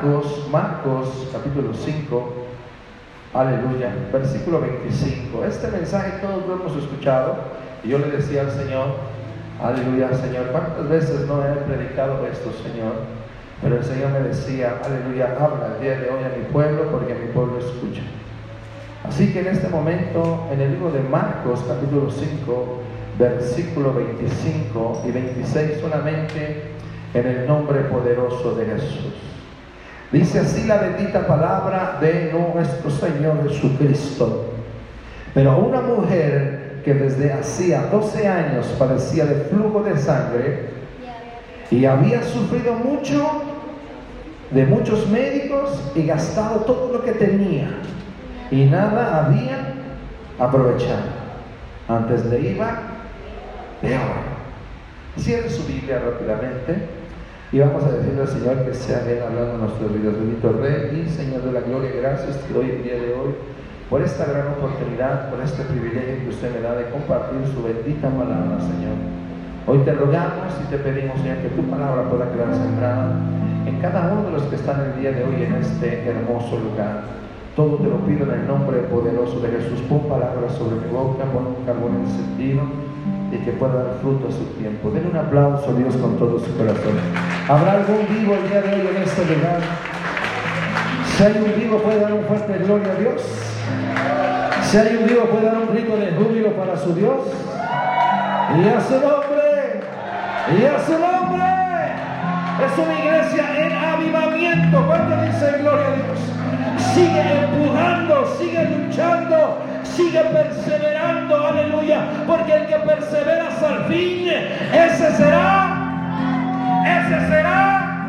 Marcos, Marcos capítulo 5, aleluya, versículo 25. Este mensaje todos lo hemos escuchado y yo le decía al Señor, aleluya Señor, ¿cuántas veces no he predicado esto Señor? Pero el Señor me decía, aleluya, habla el día de hoy a mi pueblo porque mi pueblo escucha. Así que en este momento, en el libro de Marcos capítulo 5, versículo 25 y 26 solamente en el nombre poderoso de Jesús. Dice así la bendita palabra de nuestro Señor Jesucristo. Pero una mujer que desde hacía 12 años padecía de flujo de sangre y había sufrido mucho de muchos médicos y gastado todo lo que tenía y nada había aprovechado. Antes le iba peor. Cierre su Biblia rápidamente y vamos a decirle al Señor que sea Él hablando en nuestros vidas. Bendito Rey y Señor de la Gloria, gracias te doy el día de hoy por esta gran oportunidad, por este privilegio que usted me da de compartir su bendita palabra, Señor. Hoy te rogamos y te pedimos, Señor, que tu palabra pueda quedar sembrada en cada uno de los que están el día de hoy en este hermoso lugar. Todo te lo pido en el nombre poderoso de Jesús. Pon palabras sobre mi boca, pon un carbón encendido y que pueda dar fruto a su tiempo. Den un aplauso a Dios con todo su corazón. ¿Habrá algún vivo el día de hoy en este lugar? Si hay un vivo, puede dar un fuerte gloria a Dios. Si hay un vivo, puede dar un grito de júbilo para su Dios. Y a su nombre, y a su nombre. Es una iglesia en avivamiento. ¿Cuánto dice gloria a Dios? Sigue empujando, sigue luchando, sigue perseverando, aleluya, porque el que persevera hasta el fin, ese será, ese será,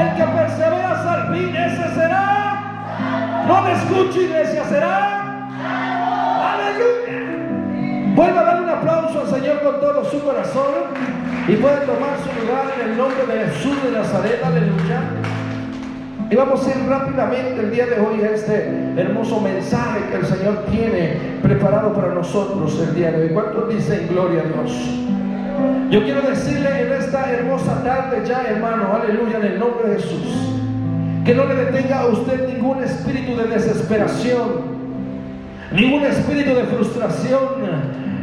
el que persevera hasta el fin, ese será, no me escucho iglesia, será, aleluya. Vuelva a dar un aplauso al Señor con todo su corazón y puede tomar su lugar en el nombre de Jesús de Nazaret, aleluya. Y vamos a ir rápidamente el día de hoy a este hermoso mensaje que el Señor tiene preparado para nosotros el día de hoy. ¿Cuántos dicen gloria a Dios? Yo quiero decirle en esta hermosa tarde ya, hermano, aleluya, en el nombre de Jesús, que no le detenga a usted ningún espíritu de desesperación, ningún espíritu de frustración,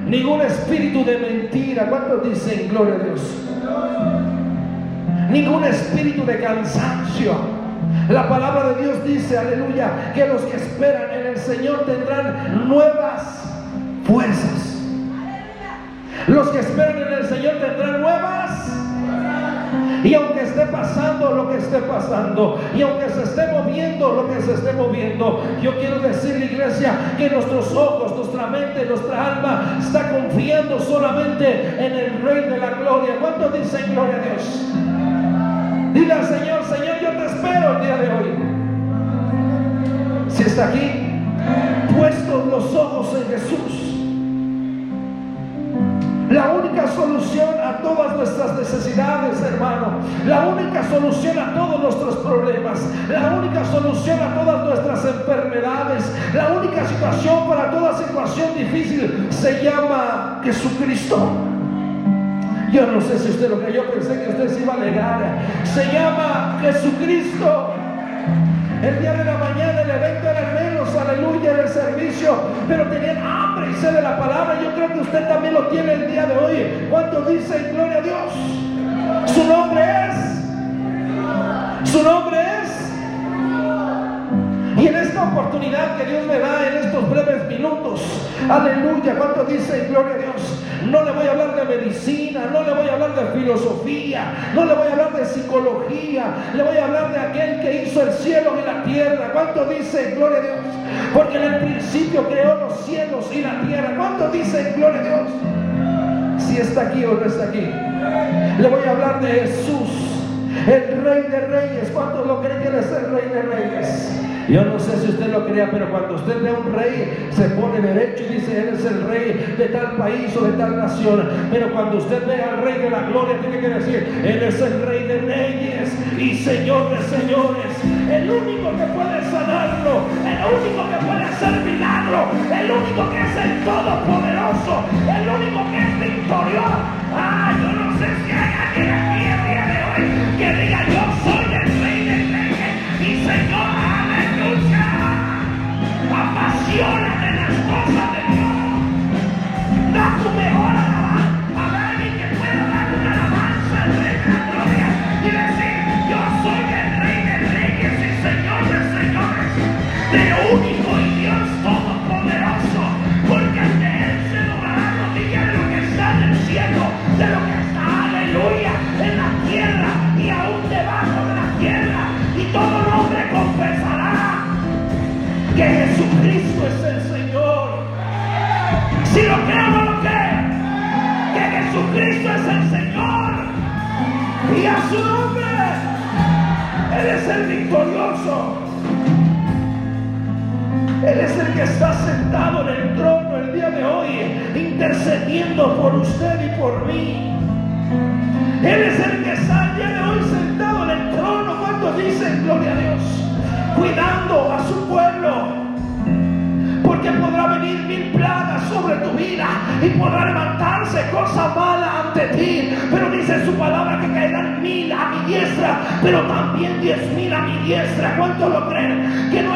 ningún espíritu de mentira. ¿Cuántos dicen gloria a Dios? Ningún espíritu de cansancio. La palabra de Dios dice, aleluya, que los que esperan en el Señor tendrán nuevas fuerzas. Los que esperan en el Señor tendrán nuevas. Y aunque esté pasando lo que esté pasando, y aunque se esté moviendo lo que se esté moviendo, yo quiero decirle, iglesia, que nuestros ojos, nuestra mente, nuestra alma está confiando solamente en el Rey de la Gloria. ¿Cuántos dicen gloria a Dios? Dile al Señor, Señor, el día de hoy. Si está aquí, puestos los ojos en Jesús. La única solución a todas nuestras necesidades, hermano. La única solución a todos nuestros problemas. La única solución a todas nuestras enfermedades. La única situación para toda situación difícil se llama Jesucristo. Yo no sé si usted lo creyó, pensé que usted se iba a alegar. Se llama Jesucristo. El día de la mañana el evento era menos, aleluya, en el servicio, pero tenían hambre y sed de la palabra. Yo creo que usted también lo tiene el día de hoy. ¿Cuánto dice gloria a Dios? Su nombre es. Su nombre es. Y en esta oportunidad que Dios me da en estos breves minutos, aleluya, ¿cuánto dice gloria a Dios? No le voy a hablar de medicina, no le voy a hablar de filosofía, no le voy a hablar de psicología, le voy a hablar de aquel que hizo el cielo y la tierra. ¿Cuánto dice gloria a Dios? Porque en el principio creó los cielos y la tierra. ¿Cuánto dice gloria a Dios? Si está aquí o no está aquí. Le voy a hablar de Jesús, el Rey de Reyes. ¿Cuántos lo creen que es el Rey de Reyes? Yo no sé si usted lo crea, pero cuando usted ve a un rey, se pone derecho y dice, Él es el rey de tal país o de tal nación. Pero cuando usted ve al rey de la gloria, tiene que decir, Él es el rey de reyes y señor de señores. El único que puede sanarlo, el único que puede hacer milagro, el único que es el todopoderoso, el por usted y por mí. Él es el que está día de hoy sentado en el trono. Cuando dicen gloria a Dios, cuidando a su pueblo. Porque podrá venir mil plagas sobre tu vida y podrá levantarse cosa mala ante ti. Pero dice su palabra que caerán mil a mi diestra, pero también diez mil a mi diestra. ¿Cuánto lo creen? Que no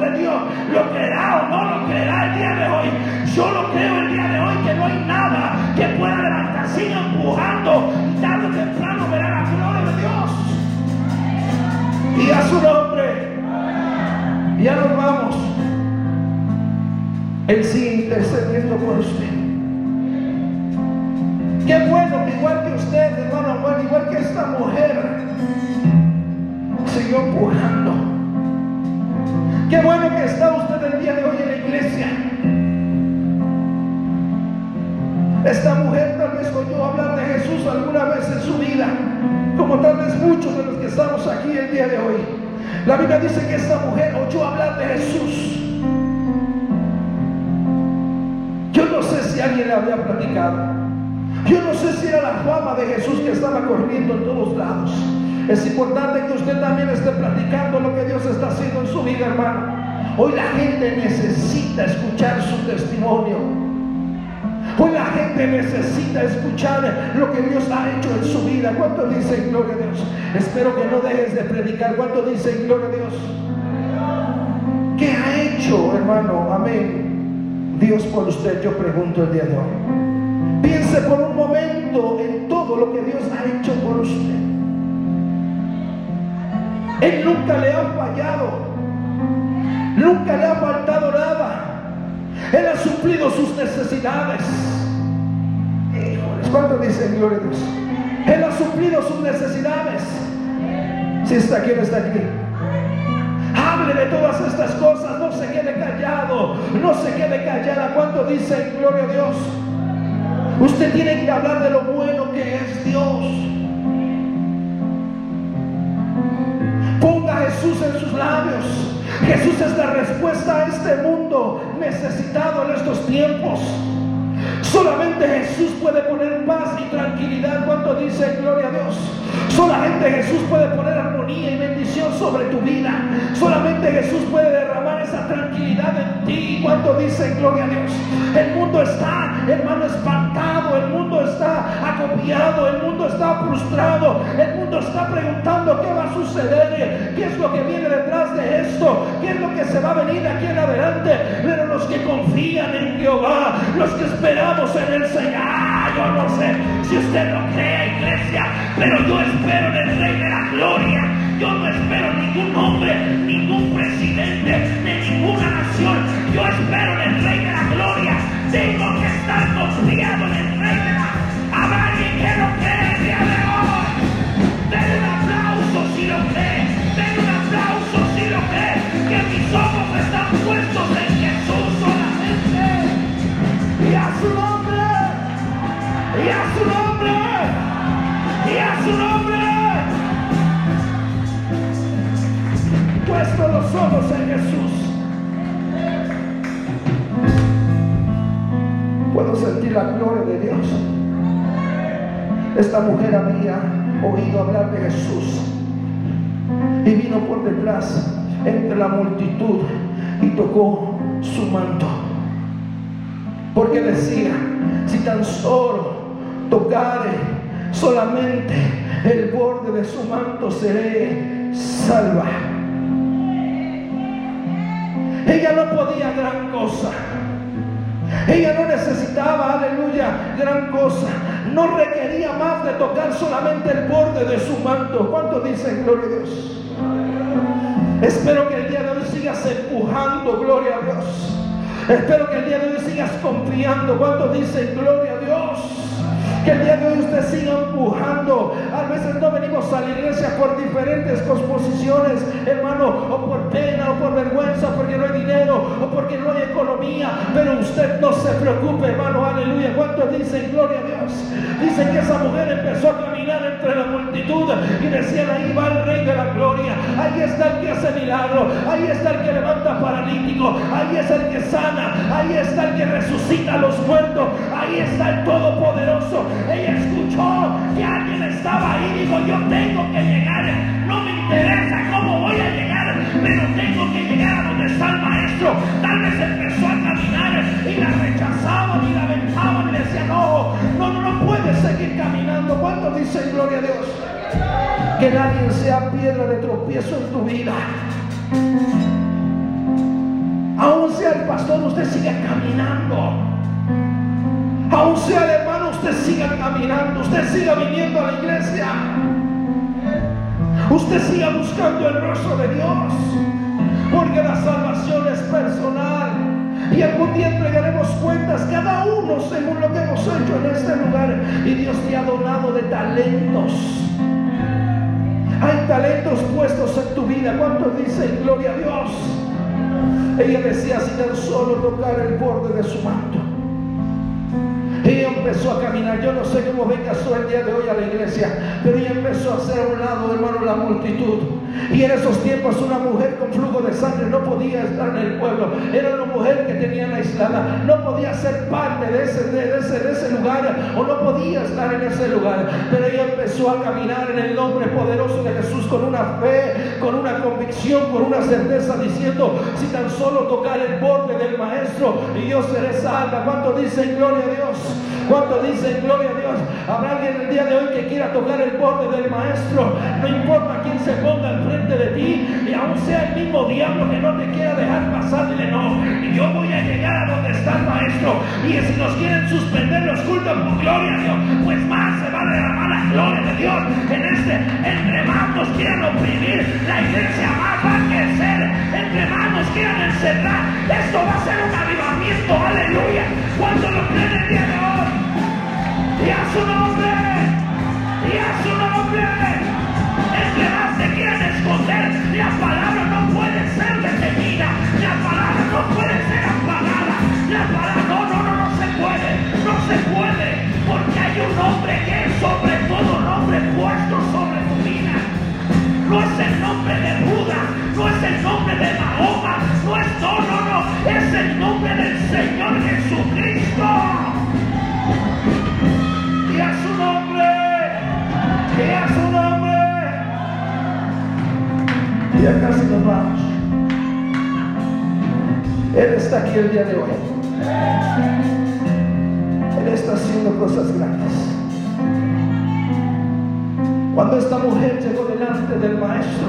de Dios. ¿Lo creerá o no lo creerá el día de hoy? Yo lo creo el día de hoy que no hay nada que pueda levantarse. Sigue empujando tarde o temprano verá la gloria de Dios. Y a su nombre. Ya nos vamos. Él sigue intercediendo por usted. Qué bueno que igual que usted, hermano igual que esta mujer, siguió empujando. Qué bueno que está usted el día de hoy en la iglesia. Esta mujer tal vez oyó hablar de Jesús alguna vez en su vida, como tal vez muchos de los que estamos aquí el día de hoy. La Biblia dice que esta mujer oyó hablar de Jesús. Yo no sé si alguien le había platicado. Yo no sé si era la fama de Jesús que estaba corriendo en todos lados. Es importante que usted también esté platicando lo que Dios está haciendo en su vida, hermano. Hoy la gente necesita escuchar su testimonio. Hoy la gente necesita escuchar lo que Dios ha hecho en su vida. ¿Cuánto dice gloria a Dios? Espero que no dejes de predicar. ¿Cuánto dice gloria a Dios? ¿Qué ha hecho, hermano? Amén. Dios por usted, yo pregunto el día de hoy. Piense por un momento en todo lo que Dios ha hecho por usted. Él nunca le ha fallado. Nunca le ha faltado nada. Él ha suplido sus necesidades. Híjoles, ¿cuánto dicen gloria a Dios? Él ha suplido sus necesidades. Si está aquí o está aquí. Hable de todas estas cosas, no se quede callado, no se quede callada. ¿Cuánto dicen gloria a Dios? Usted tiene que hablar de lo bueno que es Dios. Jesús en sus labios. Jesús es la respuesta a este mundo necesitado en estos tiempos. Solamente Jesús puede poner paz y tranquilidad. cuando dice gloria a Dios? Solamente Jesús puede poner armonía y bendición sobre tu vida. Solamente Jesús puede derramar esa tranquilidad en ti. cuando dice gloria a Dios? El mundo está, hermano, espantado. El mundo está acopiado. El mundo está frustrado. El mundo está preguntando qué va a suceder. ¿Qué es lo que viene detrás de esto? ¿Qué es lo que se va a venir aquí en adelante? Pero los que confían en Jehová, los que esperamos en el Señor, no sé si usted lo cree, iglesia, pero yo espero en el Rey de la Gloria. Yo no espero ningún hombre, ningún presidente de ninguna nación. Yo espero en el Rey de la Gloria. Tengo que estar confiado en el Rey de la Habrá alguien que lo cree Y a su nombre. Y a su nombre. Puesto los ojos en Jesús. Puedo sentir la gloria de Dios. Esta mujer había oído hablar de Jesús y vino por detrás entre la multitud y tocó su manto. Porque decía, si tan solo tocare solamente el borde de su manto, seré salva. Ella no podía gran cosa. Ella no necesitaba, aleluya, gran cosa. No requería más de tocar solamente el borde de su manto. ¿Cuánto dicen gloria a Dios? Espero que el día de hoy sigas empujando, gloria a Dios. Espero que el día de hoy sigas confiando. ¿Cuánto dicen gloria a Dios? El día de hoy usted siga empujando. A veces no venimos a la iglesia por diferentes composiciones, hermano, o por pena, o por vergüenza, porque no hay dinero, o porque no hay economía. Pero usted no se preocupe, hermano, aleluya. ¿Cuántos dicen gloria a Dios? Dicen que esa mujer empezó a caminar entre la multitud y decían, ahí va el rey de la gloria. Ahí está el que hace milagro. Ahí está el que levanta paralítico. Ahí es el que sana. Ahí está el que resucita a los muertos. Ahí está el todopoderoso. Ella escuchó que alguien estaba ahí. Dijo, yo tengo que llegar. No me interesa cómo voy a llegar, pero tengo que llegar a donde está el maestro. Tal vez empezó a caminar y la rechazaban y la aventaban y le decían, no, no, no, no puedes seguir caminando. ¿Cuántos dicen gloria a Dios? Que nadie sea piedra de tropiezo en tu vida. Aún sea el pastor, usted sigue caminando. Aún sea el hermano, usted siga caminando. Usted siga viniendo a la iglesia. Usted siga buscando el rostro de Dios. Porque la salvación es personal. Y algún día entregaremos cuentas cada uno según lo que hemos hecho en este lugar. Y Dios te ha donado de talentos. Hay talentos puestos en tu vida. ¿Cuántos dicen gloria a Dios? Ella decía, si tan solo tocar el borde de su manto. Ella empezó a caminar. Yo no sé cómo venga su el día de hoy a la iglesia, pero ella empezó a hacer a un lado, hermano, la multitud. Y en esos tiempos una mujer con flujo de sangre no podía estar en el pueblo. Era una mujer que tenía la aislada. No podía ser parte de ese, de, ese, de ese lugar o no podía estar en ese lugar. Pero ella empezó a caminar en el nombre poderoso de Jesús con una fe, con una convicción, con una certeza diciendo, si tan solo tocar el borde maestro y yo seré salva. ¿Cuánto dicen gloria a Dios? ¿Cuánto dicen gloria a Dios? Habrá alguien el día de hoy que quiera tocar el borde del maestro. No importa quién se ponga frente de ti y aún sea el mismo diablo que no te quiera dejar pasar, dile no, yo voy a llegar a donde está el maestro y si nos quieren suspender los cultos por gloria a Dios, pues más se va a derramar la gloria de Dios en este, entre más nos quieran oprimir, la iglesia más va a crecer, entre más nos quieran encerrar, esto va a ser un avivamiento, aleluya, cuando lo creen el día y a su nombre, y a su nombre. Entre más se quieren esconder, la palabra no puede ser detenida, la palabra no puede ser apagada, la palabra no, no, no, no se puede, no se puede, porque hay un nombre que está aquí el día de hoy. Él está haciendo cosas grandes. Cuando esta mujer llegó delante del maestro,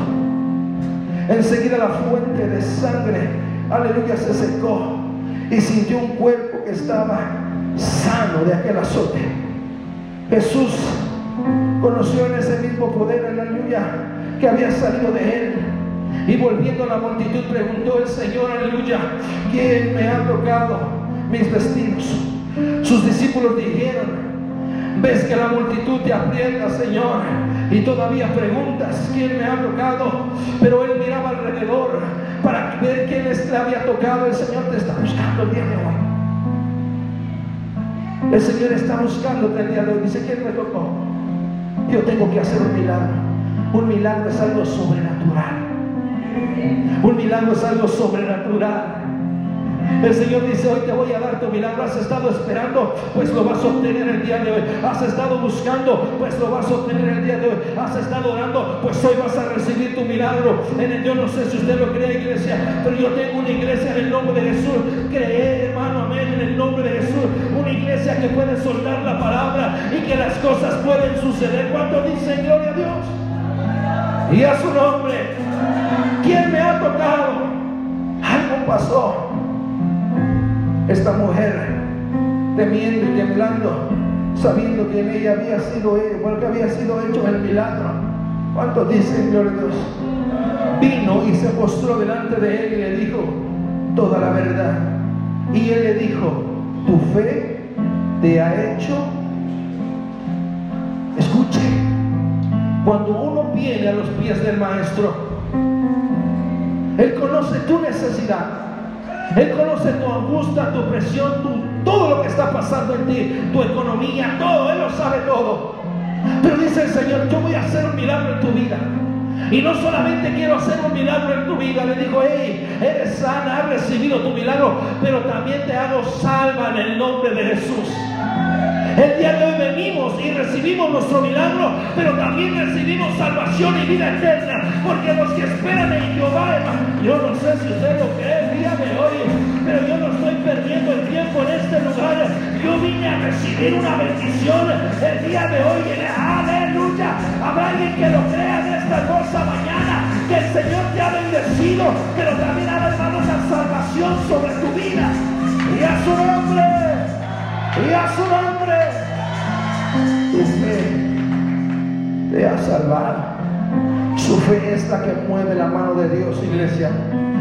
enseguida la fuente de sangre, aleluya, se secó y sintió un cuerpo que estaba sano de aquel azote. Jesús conoció en ese mismo poder, aleluya, que había salido de él. Y volviendo a la multitud preguntó el Señor, aleluya, ¿quién me ha tocado mis vestidos? Sus discípulos dijeron, ves que la multitud te aprieta, Señor, y todavía preguntas, ¿quién me ha tocado? Pero él miraba alrededor para ver quién le había tocado. El Señor te está buscando el hoy. El Señor está buscándote el día de hoy. Dice, ¿quién me tocó? Yo tengo que hacer un milagro. Un milagro es algo sobrenatural. Un milagro es algo sobrenatural. El Señor dice, hoy te voy a dar tu milagro. Has estado esperando, pues lo vas a obtener el día de hoy. Has estado buscando, pues lo vas a obtener el día de hoy. Has estado orando, pues hoy vas a recibir tu milagro. En el, yo no sé si usted lo cree, iglesia, pero yo tengo una iglesia en el nombre de Jesús. Cree, hermano, amén, en el nombre de Jesús. Una iglesia que puede soltar la palabra y que las cosas pueden suceder. ¿Cuánto dice gloria a Dios? Y a su nombre. ¿Quién me ha tocado? Algo pasó. Esta mujer, temiendo y temblando, sabiendo que en ella había sido, porque había sido hecho el milagro. ¿Cuántos dicen, gloria a Dios? Vino y se postró delante de él y le dijo toda la verdad. Y él le dijo, tu fe te ha hecho Cuando uno viene a los pies del Maestro, Él conoce tu necesidad. Él conoce tu angustia, tu presión, todo lo que está pasando en ti, tu economía, todo. Él lo sabe todo. Pero dice el Señor, yo voy a hacer un milagro en tu vida. Y no solamente quiero hacer un milagro en tu vida, le digo, hey, eres sana, has recibido tu milagro, pero también te hago salva en el nombre de Jesús. El día de hoy venimos y recibimos nuestro milagro, pero también recibimos salvación y vida eterna, porque los que esperan en Jehová, yo no sé si usted lo cree el día de hoy, pero yo no estoy perdiendo el tiempo en este lugar. Yo vine a recibir una bendición el día de hoy. Aleluya. Habrá alguien que lo crea en esta cosa mañana, que el Señor te ha bendecido, pero también ha dado la salvación sobre tu vida. Y a su nombre y a su nombre. Tu fe te ha salvado. Su fe es la que mueve la mano de Dios, iglesia.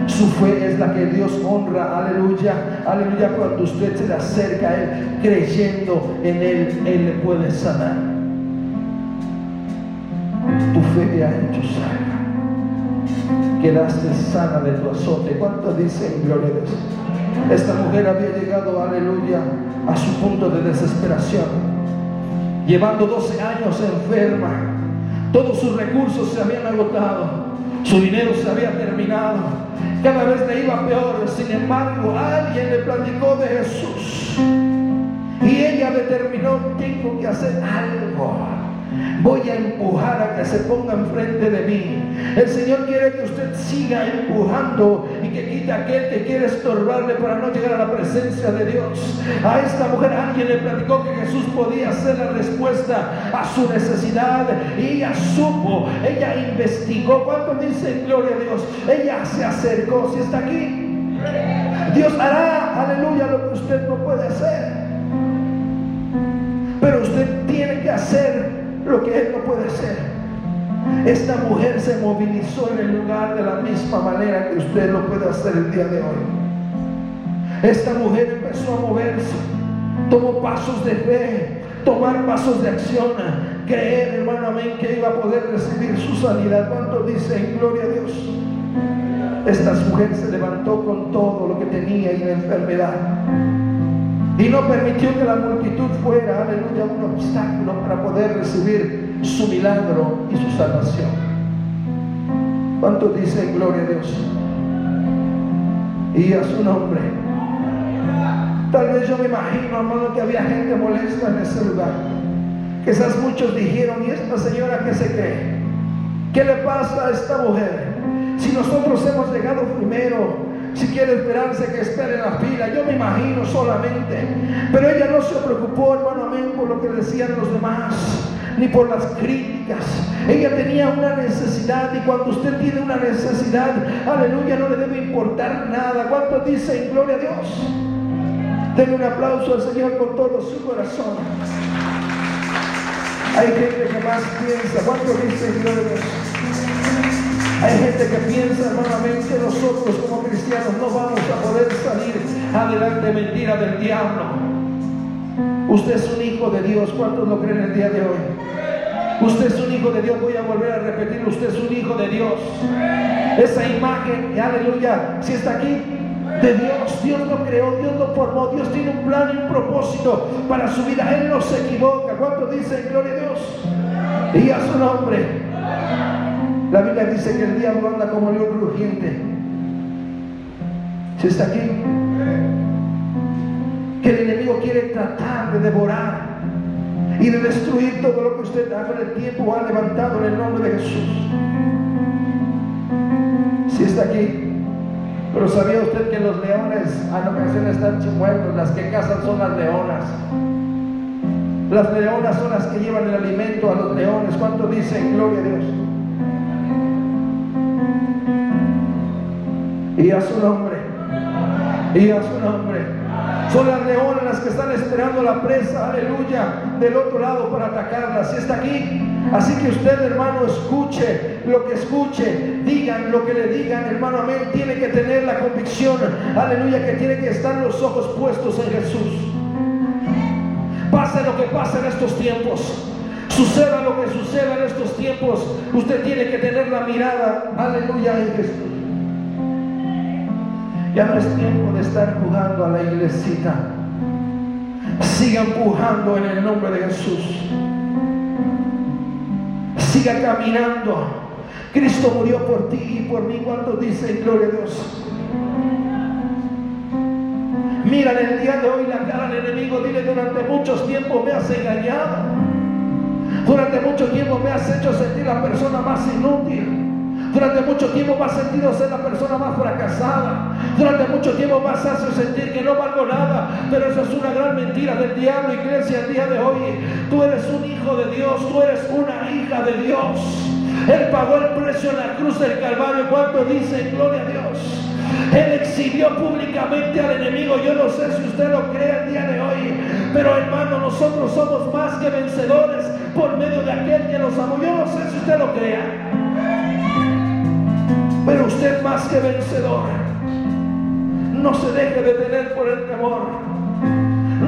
Su fe es la que Dios honra, aleluya, aleluya, cuando usted se le acerca a Él creyendo en Él, Él le puede sanar. Tu fe te ha hecho sana. Quedaste sana de tu azote. ¿Cuánto dicen gloria? Esta mujer había llegado, aleluya, a su punto de desesperación, llevando 12 años enferma. Todos sus recursos se habían agotado, su dinero se había terminado, cada vez le iba peor. Sin embargo, alguien le platicó de Jesús y ella determinó, tengo que hacer algo voy a empujar a que se ponga enfrente de mí. El Señor quiere que usted siga empujando y que quite aquel que quiere estorbarle para no llegar a la presencia de Dios. A esta mujer alguien le platicó que Jesús podía ser la respuesta a su necesidad y ella supo, ella investigó. ¿Cuánto dice gloria a Dios? Ella se acercó, si está aquí. Dios hará, aleluya, lo que usted no puede hacer. Pero usted tiene que hacer lo que él no puede hacer. Esta mujer se movilizó en el lugar de la misma manera que usted lo puede hacer el día de hoy. Esta mujer empezó a moverse, tomó pasos de fe, tomar pasos de acción, creer, hermano, amén, que iba a poder recibir su sanidad. ¿Cuánto dice en gloria a Dios? Esta mujer se levantó con todo lo que tenía y la enfermedad. Y no permitió que la multitud fuera, aleluya, un obstáculo para poder recibir su milagro y su salvación. ¿Cuánto dice gloria a Dios? Y a su nombre. Tal vez yo me imagino, hermano, que había gente molesta en ese lugar. Quizás muchos dijeron, ¿y esta señora qué se cree? ¿Qué le pasa a esta mujer? Si nosotros hemos llegado primero, si quiere esperarse, que espere en la fila. Yo me imagino solamente. Pero ella no se preocupó, hermano, amén, por lo que decían los demás, ni por las críticas. Ella tenía una necesidad y cuando usted tiene una necesidad, aleluya, no le debe importar nada. ¿Cuánto dice en gloria a Dios? Denle un aplauso al Señor con todo su corazón. Hay gente que más piensa. ¿Cuánto dice en gloria a Dios? Hay gente que piensa, hermanamente, que nosotros como cristianos no vamos a poder salir adelante mentira del diablo. Usted es un hijo de Dios. ¿Cuántos lo creen el día de hoy? Usted es un hijo de Dios. Voy a volver a repetir. Usted es un hijo de Dios. Esa imagen, aleluya, si está aquí, de Dios. Dios lo creó, Dios lo formó, Dios tiene un plan y un propósito para su vida. Él no se equivoca. ¿Cuántos dicen gloria a Dios? Y a su nombre. La Biblia dice que el diablo anda como león rugiente. ¿Se está aquí? Que el enemigo quiere tratar de devorar y de destruir todo lo que usted ha con el tiempo ha levantado en el nombre de Jesús. Si está aquí. Pero sabía usted que los leones a ocasiones están muertos, las que cazan son las leonas. Las leonas son las que llevan el alimento a los leones. ¿Cuánto dicen? Gloria a Dios. Y a su nombre. Y a su nombre. Son las leonas las que están esperando la presa, aleluya, del otro lado para atacarla. Si está aquí. Así que usted, hermano, escuche lo que escuche, digan lo que le digan, hermano, amén. Tiene que tener la convicción, aleluya, que tiene que estar los ojos puestos en Jesús. Pase lo que pase en estos tiempos. Suceda lo que suceda en estos tiempos, usted tiene que tener la mirada, aleluya, en Jesús. Ya no es tiempo de estar jugando a la iglesita. Siga empujando en el nombre de Jesús. Siga caminando. Cristo murió por ti y por mí. ¿Cuántos dicen gloria a Dios? Mira en el día de hoy la cara del enemigo. Dile, durante muchos tiempos me has engañado. Durante mucho tiempo me has hecho sentir la persona más inútil. Durante mucho tiempo me has sentido ser la persona más fracasada. Durante mucho tiempo has hecho sentir que no valgo nada. Pero eso es una gran mentira del diablo, iglesia, el día de hoy. Tú eres un hijo de Dios, tú eres una hija de Dios. Él pagó el precio en la cruz del Calvario. ¿Cuánto dice? Gloria a Dios. Él exhibió públicamente al enemigo. Yo no sé si usted lo cree el día de hoy, pero hermano, nosotros somos más que vencedores por medio de aquel que nos amó. Yo no sé si usted lo crea. Pero usted más que vencedor. No se deje detener por el temor.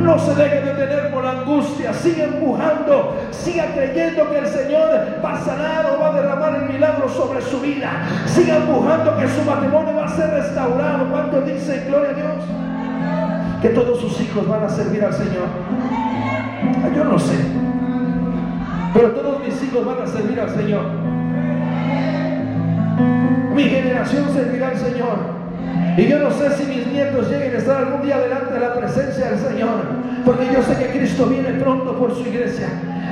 No se deje detener por la angustia. Siga empujando. Siga creyendo que el Señor va a sanar o va a derramar el milagro sobre su vida. Siga empujando que su matrimonio va a ser restaurado. ¿Cuánto dice gloria a Dios? Que todos sus hijos van a servir al Señor. Yo no sé. Pero todos mis hijos van a servir al Señor. Mi generación servirá al Señor. Y yo no sé si mis nietos lleguen a estar algún día delante de la presencia del Señor. Porque yo sé que Cristo viene pronto por su iglesia.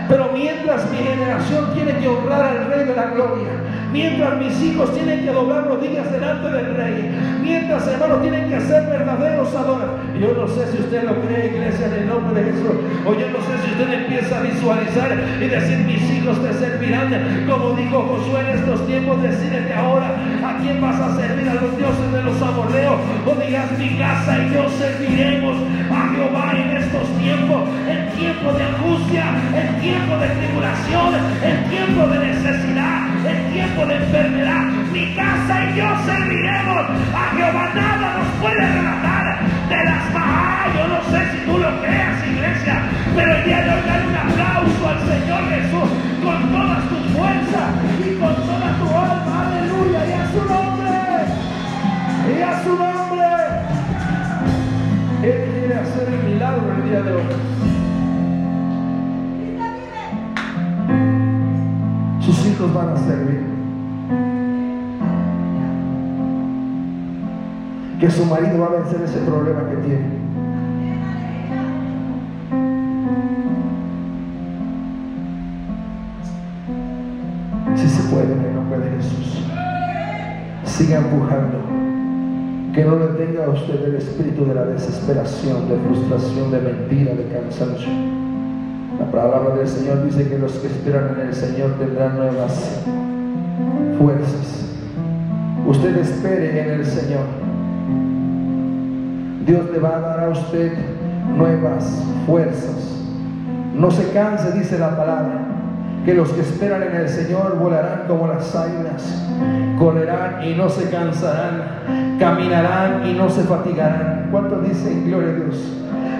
Pero mientras mi generación tiene que honrar al Rey de la Gloria, mientras mis hijos tienen que doblar rodillas delante del Rey, mientras hermanos tienen que ser verdaderos adoradores. Yo no sé si usted lo cree, iglesia, en el nombre de Jesús. O yo no sé si usted empieza a visualizar y decir, mis hijos te servirán. Como dijo Josué en estos tiempos, decirte ahora, ¿a quién vas a servir? A los dioses. Mi casa y yo serviremos a Jehová en estos tiempos, en tiempo de angustia, en tiempo de tribulación, en tiempo de necesidad, en tiempo de enfermedad. Mi casa y yo serviremos a Jehová. Nada nos puede relatar de las bajas. Yo no sé si tú lo creas, iglesia, pero el día de hoy dale un aplauso al Señor Jesús con todas tus fuerzas y con toda tu alma. Aleluya. Y a su nombre. Y a su nombre. El milagro el día de hoy. Sus hijos van a servir. Que su marido va a vencer ese problema que tiene. Si se puede en el nombre de Jesús. Siga empujando. Que no le tenga a usted el espíritu de la desesperación, de frustración, de mentira, de cansancio. La palabra del Señor dice que los que esperan en el Señor tendrán nuevas fuerzas. Usted espere en el Señor. Dios le va a dar a usted nuevas fuerzas. No se canse, dice la palabra, que los que esperan en el Señor volarán como las águilas, correrán y no se cansarán, caminarán y no se fatigarán. ¿Cuántos dicen gloria a Dios?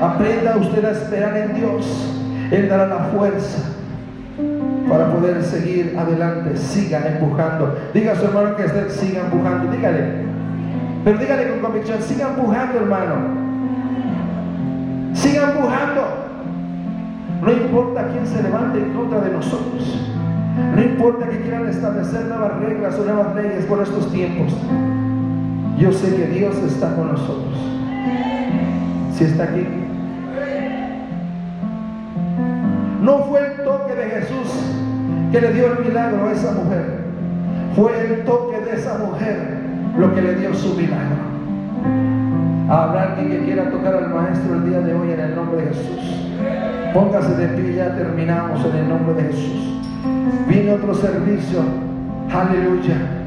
Aprenda usted a esperar en Dios. Él dará la fuerza para poder seguir adelante. Siga empujando. Diga a su hermano que usted siga empujando. Dígale. Pero dígale con convicción, siga empujando, hermano. Siga empujando. No importa quién se levante en contra de nosotros. No importa que quieran establecer nuevas reglas o nuevas leyes por estos tiempos. Yo sé que Dios está con nosotros. Si está aquí. No fue el toque de Jesús que le dio el milagro a esa mujer. Fue el toque de esa mujer lo que le dio su milagro. Habrá alguien que quiera tocar al Maestro el día de hoy en el nombre de Jesús. Póngase de pie, ya terminamos en el nombre de Jesús. Viene otro servicio. Aleluya.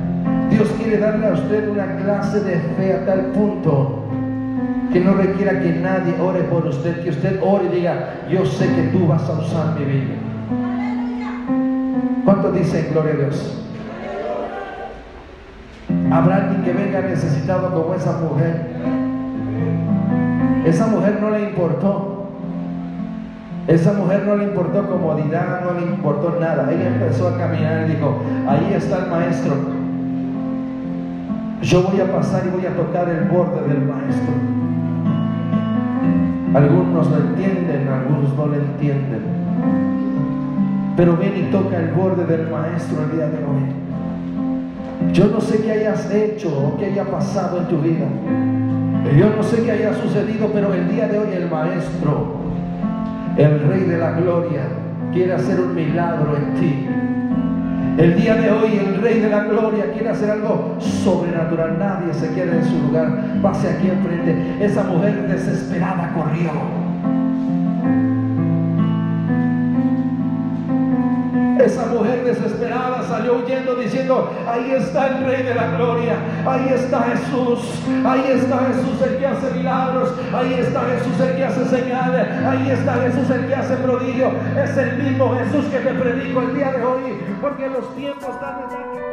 Dios quiere darle a usted una clase de fe a tal punto que no requiera que nadie ore por usted, que usted ore y diga, yo sé que tú vas a usar mi vida. ¿Cuántos dicen gloria a Dios? Habrá alguien que venga necesitado como esa mujer. Esa mujer no le importó Esa mujer no le importó comodidad, no le importó nada. Ella empezó a caminar y dijo, ahí está el maestro. Yo voy a pasar y voy a tocar el borde del maestro. Algunos lo entienden, algunos no lo entienden. Pero ven y toca el borde del maestro el día de hoy. Yo no sé qué hayas hecho o qué haya pasado en tu vida. Yo no sé qué haya sucedido, pero el día de hoy el maestro el Rey de la Gloria quiere hacer un milagro en ti. El día de hoy el Rey de la Gloria quiere hacer algo sobrenatural. Nadie se queda en su lugar. Pase aquí enfrente. Esa mujer desesperada corrió. Desesperada salió huyendo diciendo, ahí está el Rey de la Gloria, ahí está Jesús, ahí está Jesús el que hace milagros, ahí está Jesús el que hace señales, ahí está Jesús el que hace prodigio, es el mismo Jesús que te predico el día de hoy, porque los tiempos están en